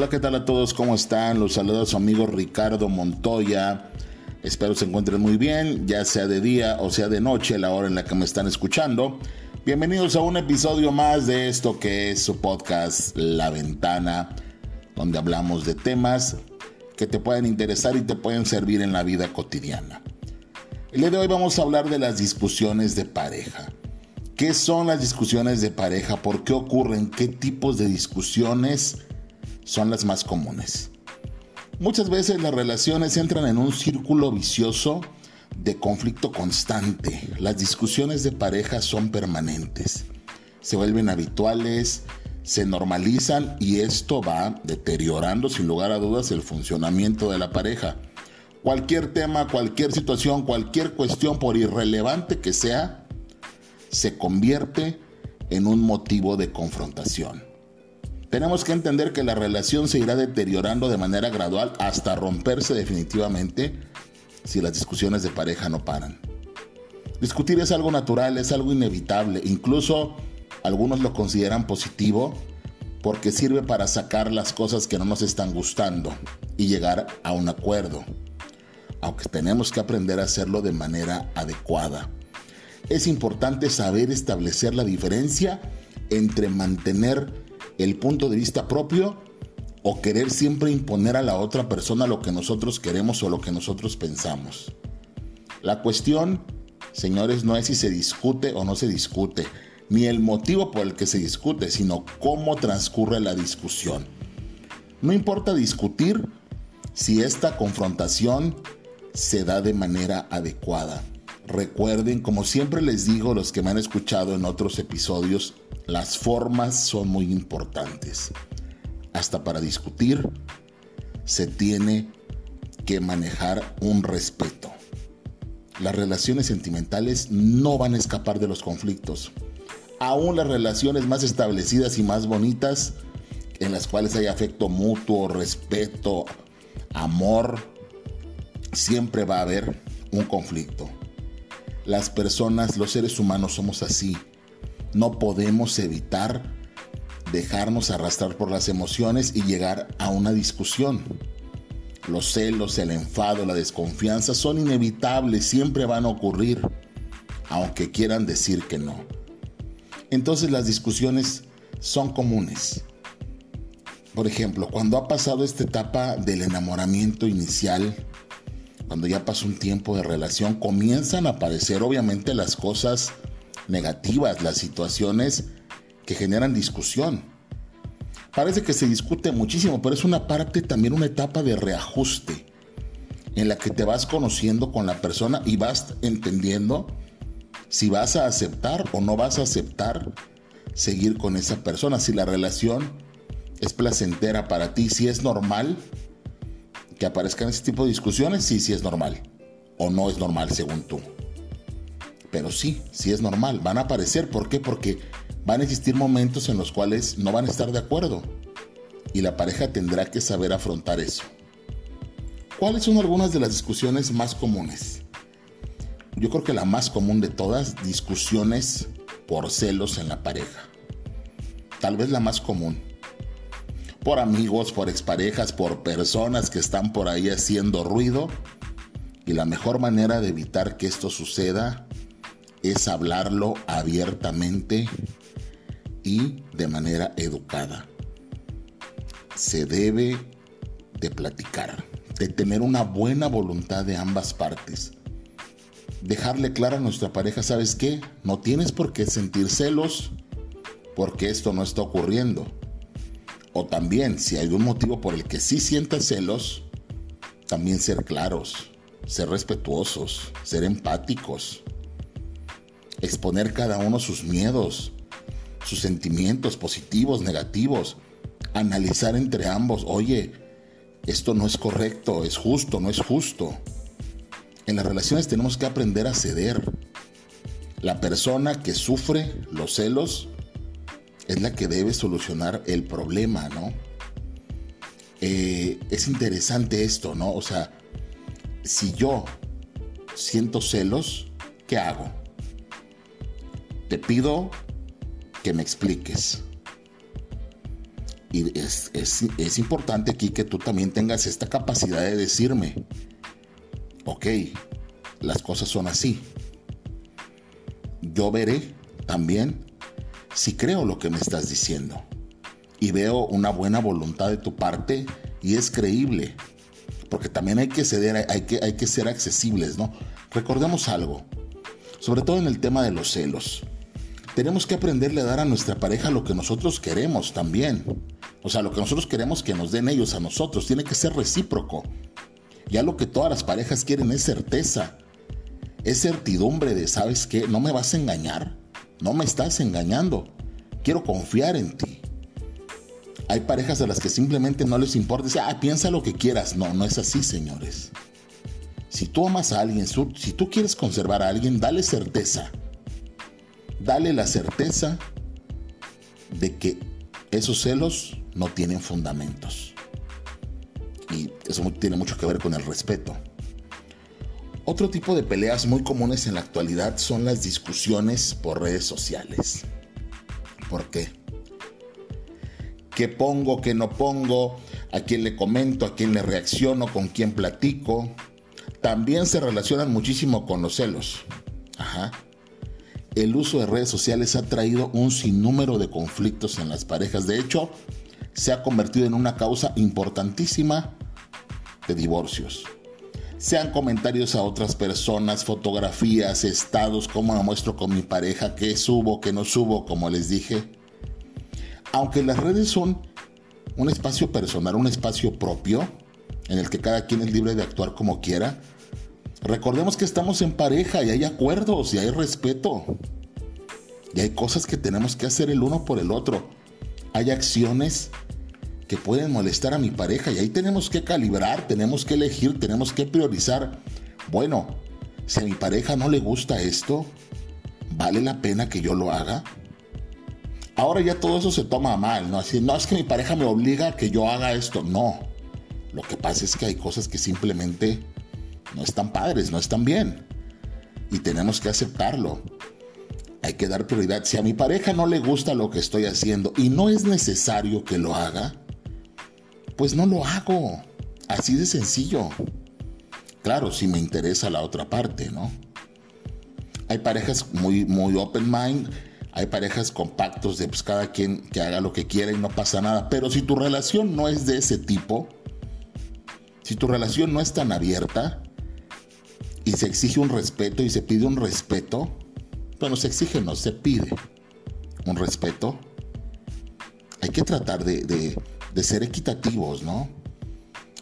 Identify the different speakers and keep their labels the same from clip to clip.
Speaker 1: Hola, ¿qué tal a todos? ¿Cómo están? Los saluda su amigo Ricardo Montoya. Espero se encuentren muy bien, ya sea de día o sea de noche, la hora en la que me están escuchando. Bienvenidos a un episodio más de esto que es su podcast La Ventana, donde hablamos de temas que te pueden interesar y te pueden servir en la vida cotidiana. El día de hoy vamos a hablar de las discusiones de pareja. ¿Qué son las discusiones de pareja? ¿Por qué ocurren? ¿Qué tipos de discusiones son las más comunes? Muchas veces las relaciones entran en un círculo vicioso de conflicto constante. Las discusiones de pareja son permanentes. Se vuelven habituales, se normalizan y esto va deteriorando sin lugar a dudas el funcionamiento de la pareja. Cualquier tema, cualquier situación, cualquier cuestión, por irrelevante que sea, se convierte en un motivo de confrontación. Tenemos que entender que la relación se irá deteriorando de manera gradual hasta romperse definitivamente si las discusiones de pareja no paran. Discutir es algo natural, es algo inevitable, incluso algunos lo consideran positivo porque sirve para sacar las cosas que no nos están gustando y llegar a un acuerdo, aunque tenemos que aprender a hacerlo de manera adecuada es importante saber establecer la diferencia entre mantener el punto de vista propio o querer siempre imponer a la otra persona lo que nosotros queremos o lo que nosotros pensamos. La cuestión, señores, no es si se discute o no se discute, ni el motivo por el que se discute, sino cómo transcurre la discusión. No importa discutir si esta confrontación se da de manera adecuada. Recuerden, como siempre les digo, los que me han escuchado en otros episodios, las formas son muy importantes. Hasta para discutir se tiene que manejar un respeto. Las relaciones sentimentales no van a escapar de los conflictos. Aún las relaciones más establecidas y más bonitas, en las cuales hay afecto mutuo, respeto, amor, siempre va a haber un conflicto. Las personas, los seres humanos somos así. No podemos evitar dejarnos arrastrar por las emociones y llegar a una discusión. Los celos, el enfado, la desconfianza son inevitables, siempre van a ocurrir, aunque quieran decir que no. Entonces las discusiones son comunes. Por ejemplo, cuando ha pasado esta etapa del enamoramiento inicial, cuando ya pasó un tiempo de relación, comienzan a aparecer obviamente las cosas negativas, las situaciones que generan discusión. Parece que se discute muchísimo, pero es una parte, también una etapa de reajuste, en la que te vas conociendo con la persona y vas entendiendo si vas a aceptar o no vas a aceptar seguir con esa persona, si la relación es placentera para ti, si es normal que aparezcan ese tipo de discusiones, sí, sí es normal. O no es normal según tú. Pero sí, sí es normal. Van a aparecer. ¿Por qué? Porque van a existir momentos en los cuales no van a estar de acuerdo. Y la pareja tendrá que saber afrontar eso. ¿Cuáles son algunas de las discusiones más comunes? Yo creo que la más común de todas, discusiones por celos en la pareja. Tal vez la más común por amigos, por exparejas, por personas que están por ahí haciendo ruido. Y la mejor manera de evitar que esto suceda es hablarlo abiertamente y de manera educada. Se debe de platicar, de tener una buena voluntad de ambas partes. Dejarle claro a nuestra pareja, ¿sabes qué? No tienes por qué sentir celos porque esto no está ocurriendo o también, si hay un motivo por el que sí sientas celos, también ser claros, ser respetuosos, ser empáticos, exponer cada uno sus miedos, sus sentimientos positivos, negativos, analizar entre ambos, oye, esto no es correcto, es justo, no es justo. En las relaciones tenemos que aprender a ceder. La persona que sufre los celos es la que debe solucionar el problema, ¿no? Eh, es interesante esto, ¿no? O sea, si yo siento celos, ¿qué hago? Te pido que me expliques. Y es, es, importante aquí que tú también tengas esta capacidad de decirme, ok, las cosas son así. Yo veré también si creo lo que me estás diciendo y veo una buena voluntad de tu parte y es creíble. Porque también hay que ceder, hay que, ser accesibles, ¿no? Recordemos algo, sobre todo en el tema de los celos. Tenemos que aprenderle a dar a nuestra pareja lo que nosotros queremos también. O sea, lo que nosotros queremos que nos den ellos a nosotros. Tiene que ser recíproco. Ya lo que todas las parejas quieren es certeza. Es certidumbre de, ¿sabes qué? No me vas a engañar. No me estás engañando. Quiero confiar en ti. Hay parejas a las que simplemente no les importa. Dice, ah, piensa lo que quieras. No, no es así, señores. Si tú amas a alguien, si tú quieres conservar a alguien, dale certeza. Dale la certeza de que esos celos no tienen fundamentos. Y eso tiene mucho que ver con el respeto. Otro tipo de peleas muy comunes en la actualidad son las discusiones por redes sociales. ¿Por qué? ¿Qué pongo, qué no pongo? ¿A quién le comento? ¿A quién le reacciono? ¿Con quién platico? También se relacionan muchísimo con los celos. Ajá. El uso de redes sociales ha traído un sinnúmero de conflictos en las parejas. De hecho, se ha convertido en una causa importantísima de divorcios. Sean comentarios a otras personas, fotografías, estados, cómo me muestro con mi pareja, qué subo, qué no subo, como les dije. Aunque las redes son un espacio personal, un espacio propio, en el que cada quien es libre de actuar como quiera, recordemos que estamos en pareja y hay acuerdos y hay respeto. Y hay cosas que tenemos que hacer el uno por el otro. Hay acciones que pueden molestar a mi pareja y ahí tenemos que calibrar, tenemos que elegir, tenemos que priorizar. Bueno, si a mi pareja no le gusta esto, ¿vale la pena que yo lo haga? Ahora ya todo eso se toma mal, ¿no? Así, no es que mi pareja me obliga a que yo haga esto, no. Lo que pasa es que hay cosas que simplemente no están padres, no están bien. Y tenemos que aceptarlo. Hay que dar prioridad. Si a mi pareja no le gusta lo que estoy haciendo y no es necesario que lo haga, pues no lo hago. Así de sencillo. Claro, si me interesa la otra parte, ¿no? Hay parejas muy, muy open mind, hay parejas compactos de pues cada quien que haga lo que quiera y no pasa nada. Pero si tu relación no es de ese tipo, si tu relación no es tan abierta y se exige un respeto y se pide un respeto, bueno, se exige, no, se pide un respeto, hay que tratar de de ser equitativos, ¿no?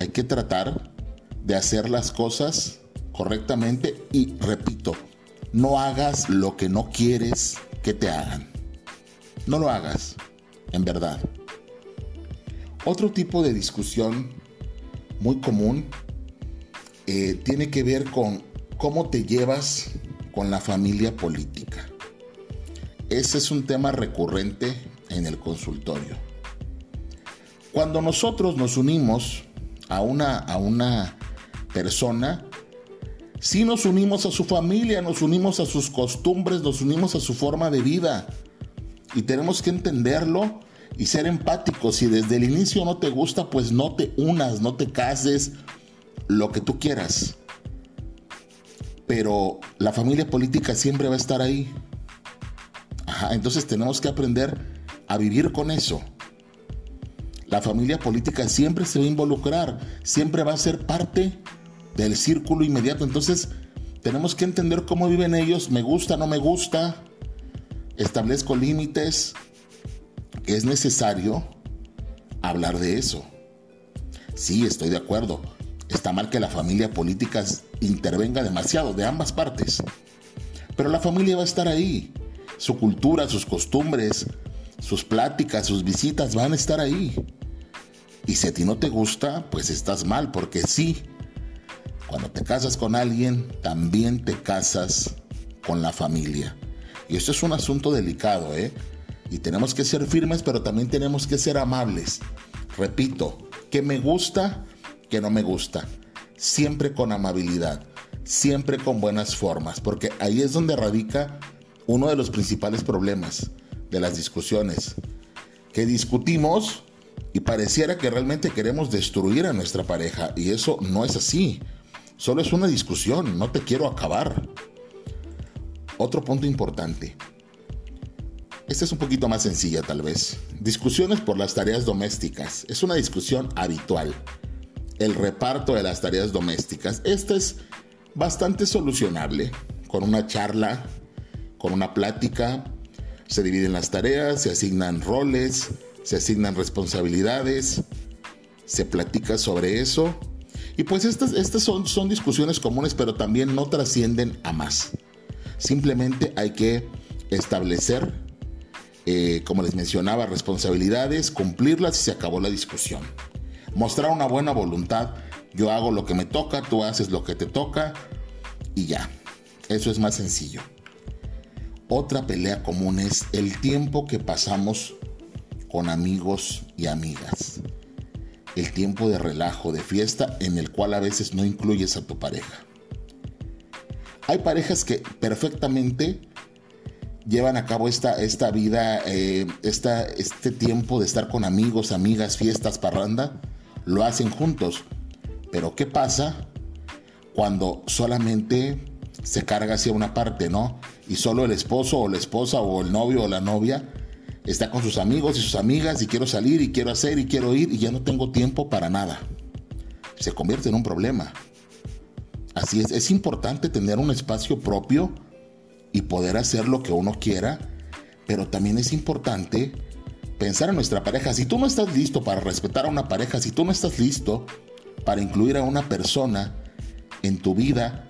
Speaker 1: Hay que tratar de hacer las cosas correctamente y repito, no hagas lo que no quieres que te hagan. No lo hagas, en verdad. Otro tipo de discusión muy común eh, tiene que ver con cómo te llevas con la familia política. Ese es un tema recurrente en el consultorio. Cuando nosotros nos unimos a una, a una persona, sí nos unimos a su familia, nos unimos a sus costumbres, nos unimos a su forma de vida. Y tenemos que entenderlo y ser empáticos. Si desde el inicio no te gusta, pues no te unas, no te cases, lo que tú quieras. Pero la familia política siempre va a estar ahí. entonces tenemos que aprender a vivir con eso. La familia política siempre se va a involucrar, siempre va a ser parte del círculo inmediato. Entonces, tenemos que entender cómo viven ellos, me gusta, no me gusta, establezco límites. Es necesario hablar de eso. Sí, estoy de acuerdo. Está mal que la familia política intervenga demasiado de ambas partes. Pero la familia va a estar ahí. Su cultura, sus costumbres, sus pláticas, sus visitas van a estar ahí. Y si a ti no te gusta, pues estás mal, porque sí, cuando te casas con alguien, también te casas con la familia. Y esto es un asunto delicado, ¿eh? Y tenemos que ser firmes, pero también tenemos que ser amables. Repito, que me gusta, que no me gusta. Siempre con amabilidad, siempre con buenas formas, porque ahí es donde radica uno de los principales problemas de las discusiones. Que discutimos Y pareciera que realmente queremos destruir a nuestra pareja y eso no es así. Solo es una discusión, no te quiero acabar. Otro punto importante. Esta es un poquito más sencilla tal vez. Discusiones por las tareas domésticas. Es una discusión habitual. El reparto de las tareas domésticas. Esta es bastante solucionable. Con una charla, con una plática. Se dividen las tareas, se asignan roles, se asignan responsabilidades, se platica sobre eso. Y pues estas, estas son, son discusiones comunes, pero también no trascienden a más. Simplemente hay que establecer, eh, como les mencionaba, responsabilidades, cumplirlas y se acabó la discusión. Mostrar una buena voluntad. Yo hago lo que me toca, tú haces lo que te toca y ya. Eso es más sencillo. Otra pelea común es el tiempo que pasamos con amigos y amigas. El tiempo de relajo, de fiesta, en el cual a veces no incluyes a tu pareja. Hay parejas que perfectamente llevan a cabo esta, esta vida, eh, este tiempo de estar con amigos, amigas, fiestas, parranda, lo hacen juntos. Pero ¿qué pasa cuando solamente se carga hacia una parte, ¿no? Y solo el esposo o la esposa o el novio o la novia está con sus amigos y sus amigas y quiero salir y quiero hacer y quiero ir y ya no tengo tiempo para nada. Se convierte en un problema. Así es, es importante tener un espacio propio y poder hacer lo que uno quiera, pero también es importante pensar en nuestra pareja. Si tú no estás listo para respetar a una pareja, si tú no estás listo para incluir a una persona en tu vida,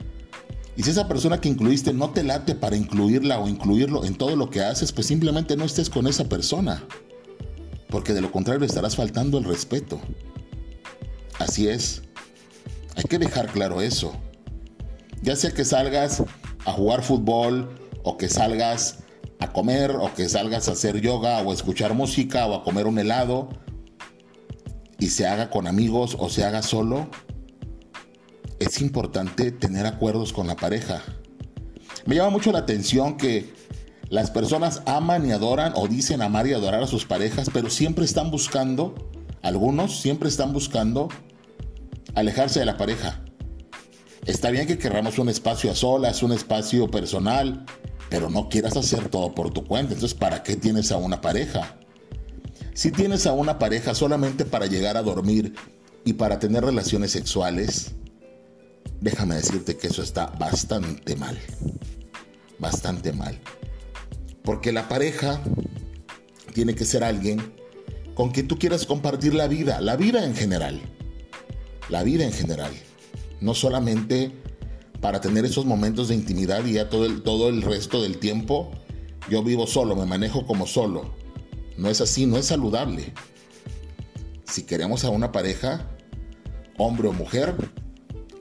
Speaker 1: y si esa persona que incluiste no te late para incluirla o incluirlo en todo lo que haces, pues simplemente no estés con esa persona. Porque de lo contrario estarás faltando el respeto. Así es. Hay que dejar claro eso. Ya sea que salgas a jugar fútbol o que salgas a comer o que salgas a hacer yoga o a escuchar música o a comer un helado y se haga con amigos o se haga solo, es importante tener acuerdos con la pareja. Me llama mucho la atención que las personas aman y adoran o dicen amar y adorar a sus parejas, pero siempre están buscando, algunos siempre están buscando alejarse de la pareja. Está bien que querramos un espacio a solas, un espacio personal, pero no quieras hacer todo por tu cuenta. Entonces, ¿para qué tienes a una pareja? Si tienes a una pareja solamente para llegar a dormir y para tener relaciones sexuales, déjame decirte que eso está bastante mal. Bastante mal. Porque la pareja tiene que ser alguien con quien tú quieras compartir la vida, la vida en general. La vida en general. No solamente para tener esos momentos de intimidad y ya todo el, todo el resto del tiempo yo vivo solo, me manejo como solo. No es así, no es saludable. Si queremos a una pareja, hombre o mujer,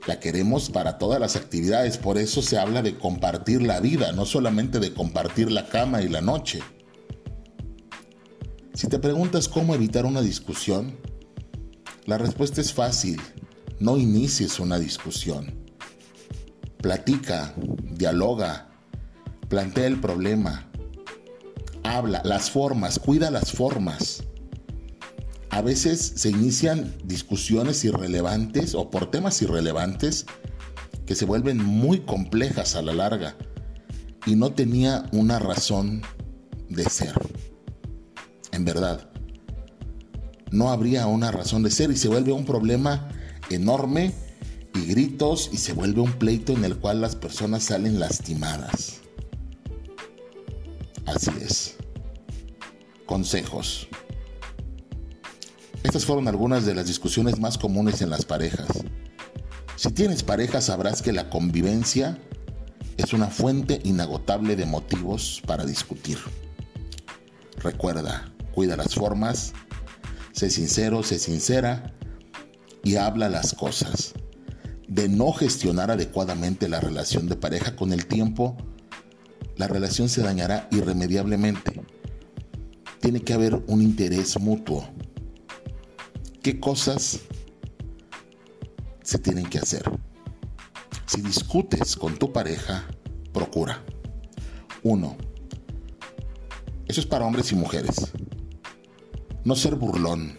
Speaker 1: la queremos para todas las actividades, por eso se habla de compartir la vida, no solamente de compartir la cama y la noche. Si te preguntas cómo evitar una discusión, la respuesta es fácil, no inicies una discusión. Platica, dialoga, plantea el problema, habla, las formas, cuida las formas a veces se inician discusiones irrelevantes o por temas irrelevantes que se vuelven muy complejas a la larga y no tenía una razón de ser. En verdad, no habría una razón de ser y se vuelve un problema enorme y gritos y se vuelve un pleito en el cual las personas salen lastimadas. Así es. Consejos. Estas fueron algunas de las discusiones más comunes en las parejas. Si tienes pareja sabrás que la convivencia es una fuente inagotable de motivos para discutir. Recuerda, cuida las formas, sé sincero, sé sincera y habla las cosas. De no gestionar adecuadamente la relación de pareja con el tiempo, la relación se dañará irremediablemente. Tiene que haber un interés mutuo qué cosas se tienen que hacer. Si discutes con tu pareja, procura. Uno, eso es para hombres y mujeres. No ser burlón,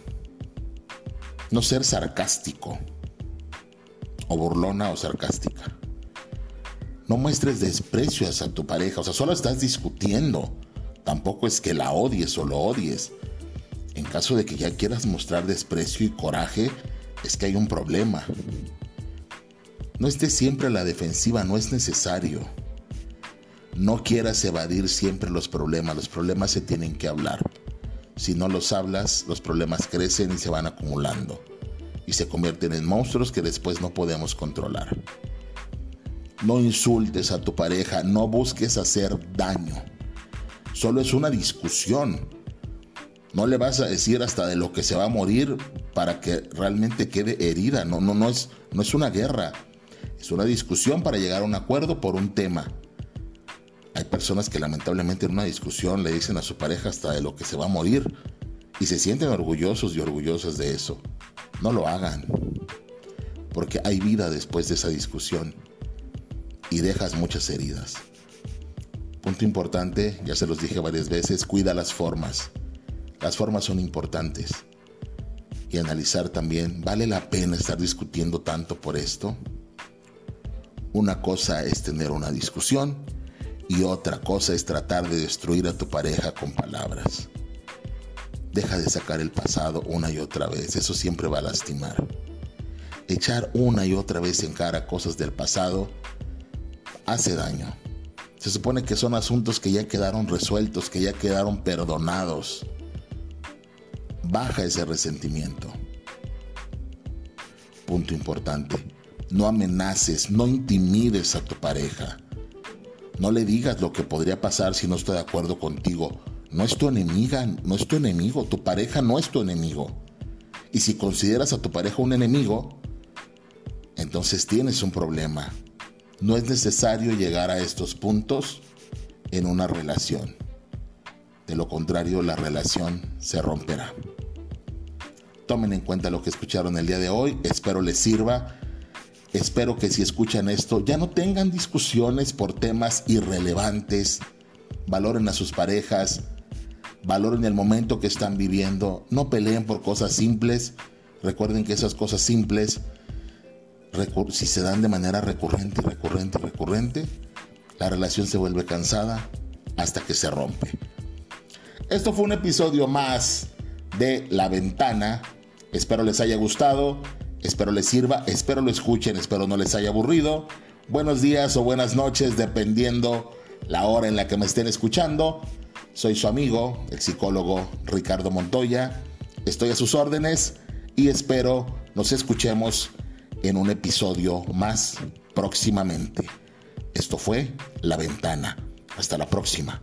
Speaker 1: No ser sarcástico, o burlona o sarcástica. No muestres desprecio hacia tu pareja, o sea, solo estás discutiendo. Tampoco es que la odies o lo odies. Caso de que ya quieras mostrar desprecio y coraje, es que hay un problema. No estés siempre a la defensiva, no es necesario. No quieras evadir siempre los problemas, los problemas se tienen que hablar. Si no los hablas, los problemas crecen y se van acumulando y se convierten en monstruos que después no podemos controlar. No insultes a tu pareja, no busques hacer daño. Solo es una discusión. No le vas a decir hasta de lo que se va a morir para que realmente quede herida. No, no, no es, no es una guerra. Es una discusión para llegar a un acuerdo por un tema. Hay personas que lamentablemente en una discusión le dicen a su pareja hasta de lo que se va a morir y se sienten orgullosos y orgullosas de eso. No lo hagan, porque hay vida después de esa discusión y dejas muchas heridas. Punto importante, ya se los dije varias veces, cuida las formas. Las formas son importantes. Y analizar también, ¿vale la pena estar discutiendo tanto por esto? Una cosa es tener una discusión y otra cosa es tratar de destruir a tu pareja con palabras. Deja de sacar el pasado una y otra vez, eso siempre va a lastimar. Echar una y otra vez en cara cosas del pasado hace daño. Se supone que son asuntos que ya quedaron resueltos, que ya quedaron perdonados. Baja ese resentimiento. Punto importante. No amenaces, no intimides a tu pareja. No le digas lo que podría pasar si no estoy de acuerdo contigo no es tu enemiga, no es tu enemigo, tu pareja no es tu enemigo. Y si consideras a tu pareja un enemigo, entonces tienes un problema. No es necesario llegar a estos puntos en una relación. De lo contrario, la relación se romperá. Tomen en cuenta lo que escucharon el día de hoy. Espero les sirva. Espero que si escuchan esto ya no tengan discusiones por temas irrelevantes. Valoren a sus parejas valoren el momento que están viviendo, no peleen por cosas simples, recuerden que esas cosas simples, si se dan de manera recurrente, recurrente, recurrente, la relación se vuelve cansada hasta que se rompe. Esto fue un episodio más de La Ventana. Espero les haya gustado, espero les sirva, espero lo escuchen, espero no les haya aburrido. Buenos días o buenas noches, dependiendo la hora en la que me estén escuchando. Soy su amigo, el psicólogo Ricardo Montoya. Estoy a sus órdenes y espero nos escuchemos en un episodio más próximamente. Esto fue La Ventana. Hasta la próxima.